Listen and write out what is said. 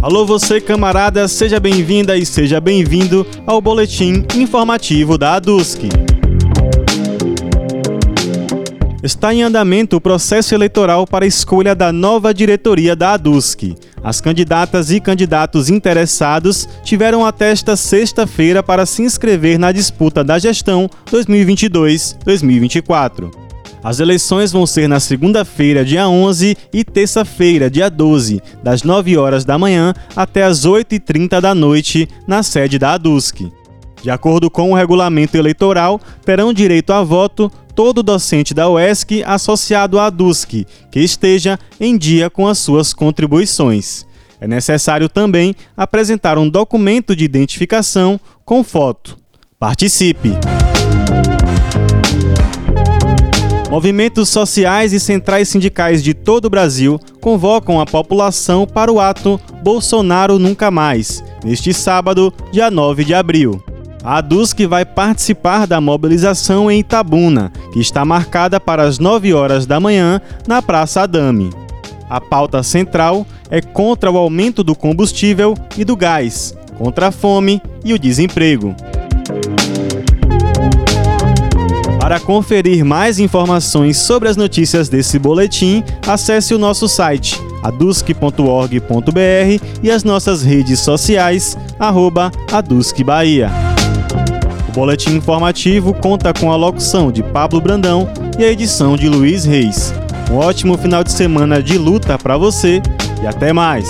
Alô você camarada, seja bem-vinda e seja bem-vindo ao boletim informativo da ADUSC. Está em andamento o processo eleitoral para a escolha da nova diretoria da ADUSC. As candidatas e candidatos interessados tiveram até esta sexta-feira para se inscrever na disputa da gestão 2022-2024. As eleições vão ser na segunda-feira, dia 11, e terça-feira, dia 12, das 9 horas da manhã até as 8h30 da noite, na sede da ADUSC. De acordo com o regulamento eleitoral, terão direito a voto todo docente da UESC associado à DUSC que esteja em dia com as suas contribuições. É necessário também apresentar um documento de identificação com foto. Participe! Movimentos sociais e centrais sindicais de todo o Brasil convocam a população para o ato Bolsonaro Nunca Mais, neste sábado, dia 9 de abril. A DUSC vai participar da mobilização em Itabuna, que está marcada para as 9 horas da manhã na Praça Adame. A pauta central é contra o aumento do combustível e do gás, contra a fome e o desemprego. Para conferir mais informações sobre as notícias desse boletim, acesse o nosso site adusc.org.br e as nossas redes sociais, arroba Bahia. Boletim informativo conta com a locução de Pablo Brandão e a edição de Luiz Reis. Um ótimo final de semana de luta para você e até mais!